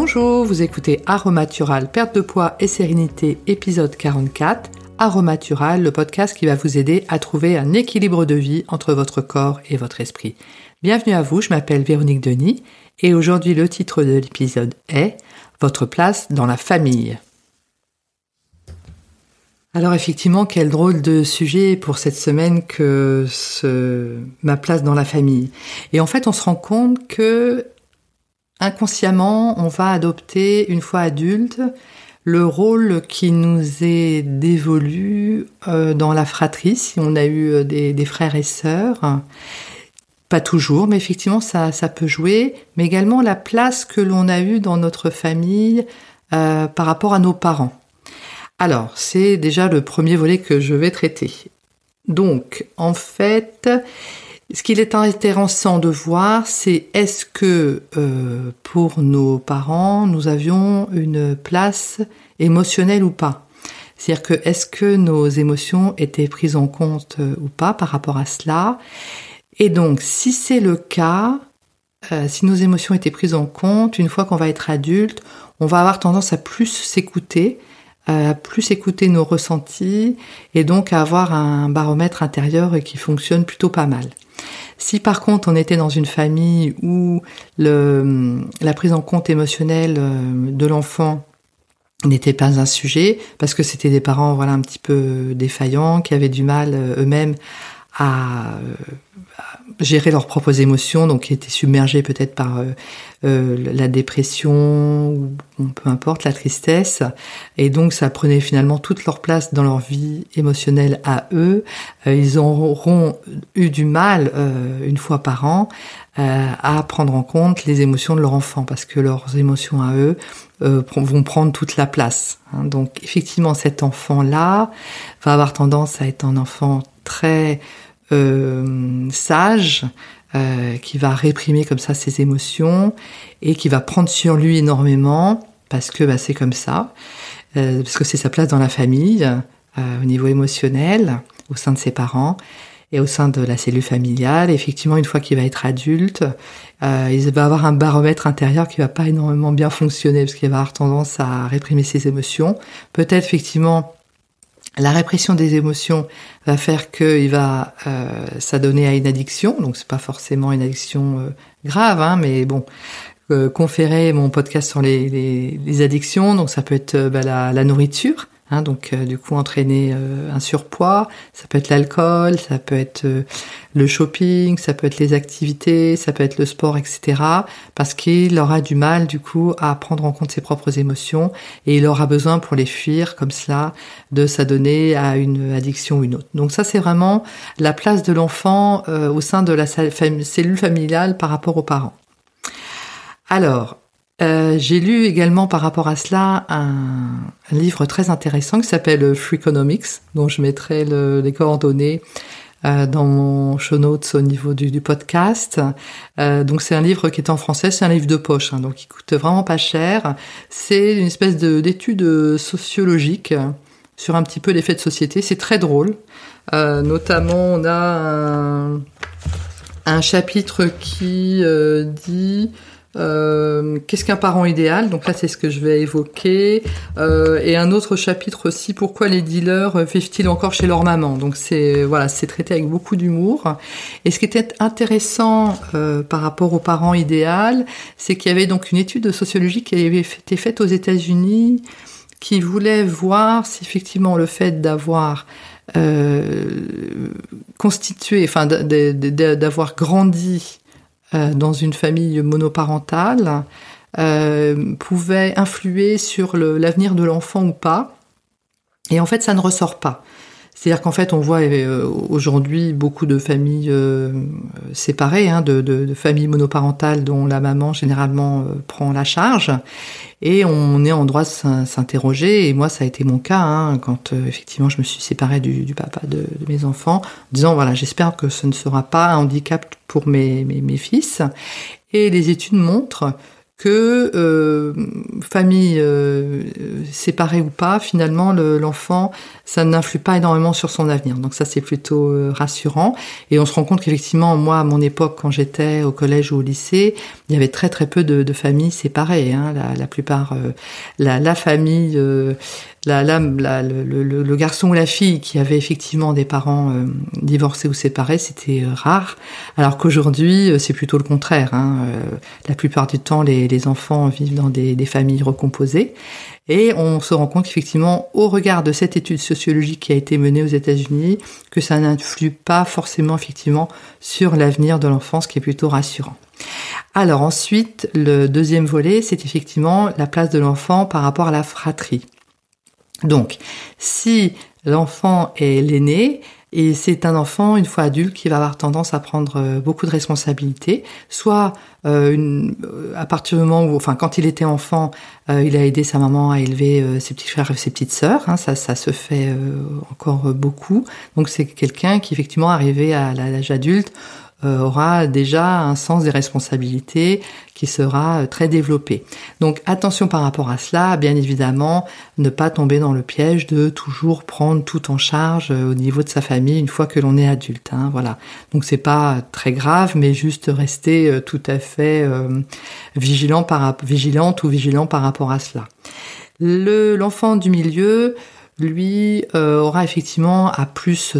Bonjour, vous écoutez Aromatural, perte de poids et sérénité, épisode 44. Aromatural, le podcast qui va vous aider à trouver un équilibre de vie entre votre corps et votre esprit. Bienvenue à vous, je m'appelle Véronique Denis et aujourd'hui le titre de l'épisode est Votre place dans la famille. Alors effectivement, quel drôle de sujet pour cette semaine que ce, ma place dans la famille. Et en fait, on se rend compte que inconsciemment, on va adopter une fois adulte le rôle qui nous est dévolu euh, dans la fratrie, si on a eu euh, des, frères et sœurs. Pas toujours, mais effectivement, ça, peut jouer. Mais également la place que l'on a eue dans notre famille euh, par rapport à nos parents. Alors, c'est déjà le premier volet que je vais traiter. Donc, en fait, ce qu'il est intéressant de voir, c'est est-ce que euh, pour nos parents, nous avions une place émotionnelle ou pas? C'est-à-dire que est-ce que nos émotions étaient prises en compte euh, ou pas par rapport à cela? Et donc, si c'est le cas, euh, si nos émotions étaient prises en compte, une fois qu'on va être adulte, on va avoir tendance à plus s'écouter à plus écouter nos ressentis et donc à avoir un baromètre intérieur qui fonctionne plutôt pas mal. Si par contre on était dans une famille où la prise en compte émotionnelle euh, de l'enfant n'était pas un sujet, parce que c'était des parents voilà un petit peu défaillants, qui avaient du mal euh, eux-mêmes à, gérer leurs propres émotions, donc qui étaient submergés peut-être par euh, euh, la dépression ou peu importe la tristesse, et donc ça prenait finalement toute leur place dans leur vie émotionnelle à eux. Euh, ils auront eu du mal une fois par an à prendre en compte les émotions de leur enfant parce que leurs émotions à eux vont prendre toute la place. Hein. Donc effectivement, cet enfant-là va avoir tendance à être un enfant très euh, sage, euh, qui va réprimer comme ça ses émotions et qui va prendre sur lui énormément parce que bah, c'est comme ça, euh, parce que c'est sa place dans la famille, au niveau émotionnel, au sein de ses parents et au sein de la cellule familiale. effectivement, une fois qu'il va être adulte, il va avoir un baromètre intérieur qui va pas énormément bien fonctionner parce qu'il va avoir tendance à réprimer ses émotions. Peut-être effectivement la répression des émotions va faire qu'il va euh, s'adonner à une addiction, donc c'est pas forcément une addiction euh, grave, hein, mais bon, euh, conférer mon podcast sur les, addictions, donc ça peut être euh, bah, la, nourriture, Hein, donc euh, du coup entraîner euh, un surpoids, ça peut être l'alcool, ça peut être euh, le shopping, ça peut être les activités, ça peut être le sport, etc. Parce qu'il aura du mal du coup à prendre en compte ses propres émotions et il aura besoin pour les fuir comme cela de s'adonner à une addiction ou une autre. Donc ça c'est vraiment la place de l'enfant au sein de la cellule familiale par rapport aux parents. Alors, euh, j'ai lu également par rapport à cela un, livre très intéressant qui s'appelle Freakonomics, dont je mettrai les coordonnées euh, dans mon show notes au niveau du, podcast. Euh, donc c'est un livre qui est en français, c'est un livre de poche, hein, donc il coûte vraiment pas cher. C'est une espèce d'étude sociologique sur un petit peu l'effet de société. C'est très drôle. notamment, on a un chapitre qui dit euh, qu'est-ce qu'un parent idéal? Donc là, c'est ce que je vais évoquer. Euh, et un autre chapitre aussi, pourquoi les dealers vivent-ils encore chez leur maman? Donc c'est voilà, c'est traité avec beaucoup d'humour. Et ce qui était intéressant euh, par rapport aux parents idéal, c'est qu'il y avait donc une étude sociologique qui avait été faite aux États-Unis, qui voulait voir si effectivement le fait d'avoir constitué, enfin d'avoir grandi euh, dans une famille monoparentale euh, pouvait influer sur l'avenir de l'enfant ou pas. Et en fait, ça ne ressort pas. C'est-à-dire qu'en fait, on voit euh, aujourd'hui beaucoup de familles euh, séparées, hein, de, familles monoparentales dont la maman généralement euh, prend la charge, et on est en droit de s'interroger. Et moi, ça a été mon cas hein, quand effectivement je me suis séparée du, papa de, mes enfants, en disant voilà, j'espère que ce ne sera pas un handicap pour mes, fils. Et les études montrent que famille séparée ou pas, finalement l'enfant, ça n'influe pas énormément sur son avenir. Donc ça c'est plutôt euh, rassurant. Et on se rend compte qu'effectivement, moi à mon époque, quand j'étais au collège ou au lycée, il y avait très très peu de, familles séparées. Hein. La, plupart, euh, la, famille la, le, garçon ou la fille qui avait effectivement des parents euh, divorcés ou séparés, c'était euh, rare. Alors qu'aujourd'hui, euh, c'est plutôt le contraire. Hein. la plupart du temps, les, enfants vivent dans des, familles recomposées. Et on se rend compte qu'effectivement, au regard de cette étude sociologique qui a été menée aux États-Unis, que ça n'influe pas forcément effectivement sur l'avenir de l'enfant, ce qui est plutôt rassurant. Alors ensuite, le deuxième volet, c'est effectivement la place de l'enfant par rapport à la fratrie. Donc, si l'enfant est l'aîné, et c'est un enfant, une fois adulte, qui va avoir tendance à prendre euh, beaucoup de responsabilités, soit euh, une, euh, à partir du moment où, enfin, quand il était enfant, il a aidé sa maman à élever ses petits frères et ses petites sœurs. Hein, ça, ça se fait encore beaucoup. Donc, c'est quelqu'un qui, effectivement, arrivé à l'âge adulte, euh, aura déjà un sens des responsabilités qui sera euh, très développé. Donc attention par rapport à cela, bien évidemment, ne pas tomber dans le piège de toujours prendre tout en charge euh, au niveau de sa famille une fois que l'on est adulte. Hein, voilà. Donc c'est pas très grave, mais juste rester tout à fait vigilant par, vigilante ou vigilant par rapport à cela. Le, l'enfant du milieu, lui euh, aura effectivement à plus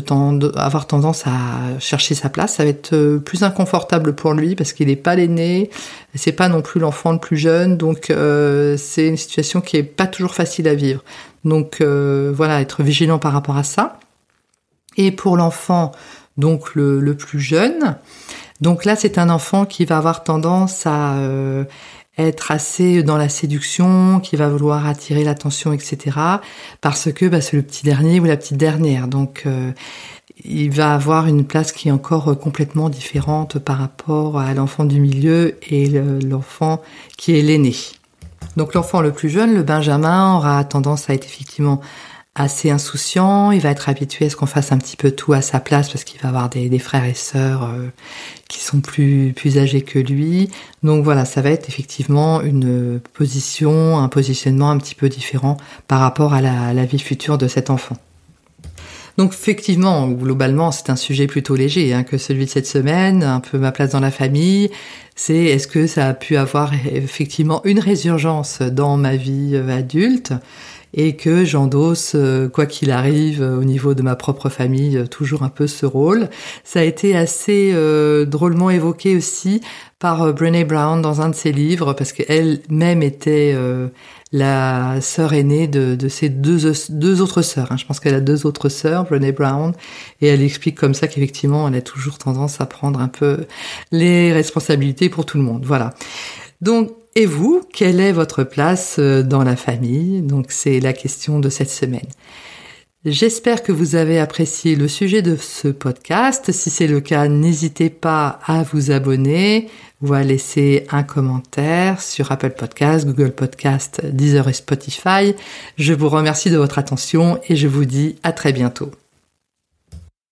avoir tendance à chercher sa place. Ça va être euh, plus inconfortable pour lui parce qu'il n'est pas l'aîné, c'est pas non plus l'enfant le plus jeune, donc euh, c'est une situation qui est pas toujours facile à vivre. Donc voilà, être vigilant par rapport à ça. Et pour l'enfant, donc le, plus jeune, donc là c'est un enfant qui va avoir tendance à être assez dans la séduction, qui va vouloir attirer l'attention, etc. Parce que bah, c'est le petit dernier ou la petite dernière. Donc euh, il va avoir une place qui est encore complètement différente par rapport à l'enfant du milieu et l'enfant qui est l'aîné. Donc l'enfant le plus jeune, le Benjamin, aura tendance à être effectivement assez insouciant, il va être habitué à ce qu'on fasse un petit peu tout à sa place parce qu'il va avoir des, frères et sœurs euh, qui sont plus, plus âgés que lui. Donc voilà, ça va être effectivement une position, un positionnement un petit peu différent par rapport à la, la vie future de cet enfant. Donc effectivement, globalement, c'est un sujet plutôt léger hein, que celui de cette semaine, un peu ma place dans la famille. C'est est-ce que ça a pu avoir effectivement une résurgence dans ma vie euh, adulte? Et que j'endosse, euh, quoi qu'il arrive, euh, au niveau de ma propre famille, euh, toujours un peu ce rôle. Ça a été assez drôlement évoqué aussi par Brené Brown dans un de ses livres, parce qu'elle-même était la sœur aînée de, ses deux, deux autres sœurs. Hein. Je pense qu'elle a deux autres sœurs, Brené Brown, et elle explique comme ça qu'effectivement, elle a toujours tendance à prendre un peu les responsabilités pour tout le monde. Voilà. Donc, et vous, quelle est votre place euh, dans la famille? Donc c'est la question de cette semaine. J'espère que vous avez apprécié le sujet de ce podcast. Si c'est le cas, n'hésitez pas à vous abonner ou à laisser un commentaire sur Apple Podcast, Google Podcast, Deezer et Spotify. Je vous remercie de votre attention et je vous dis à très bientôt.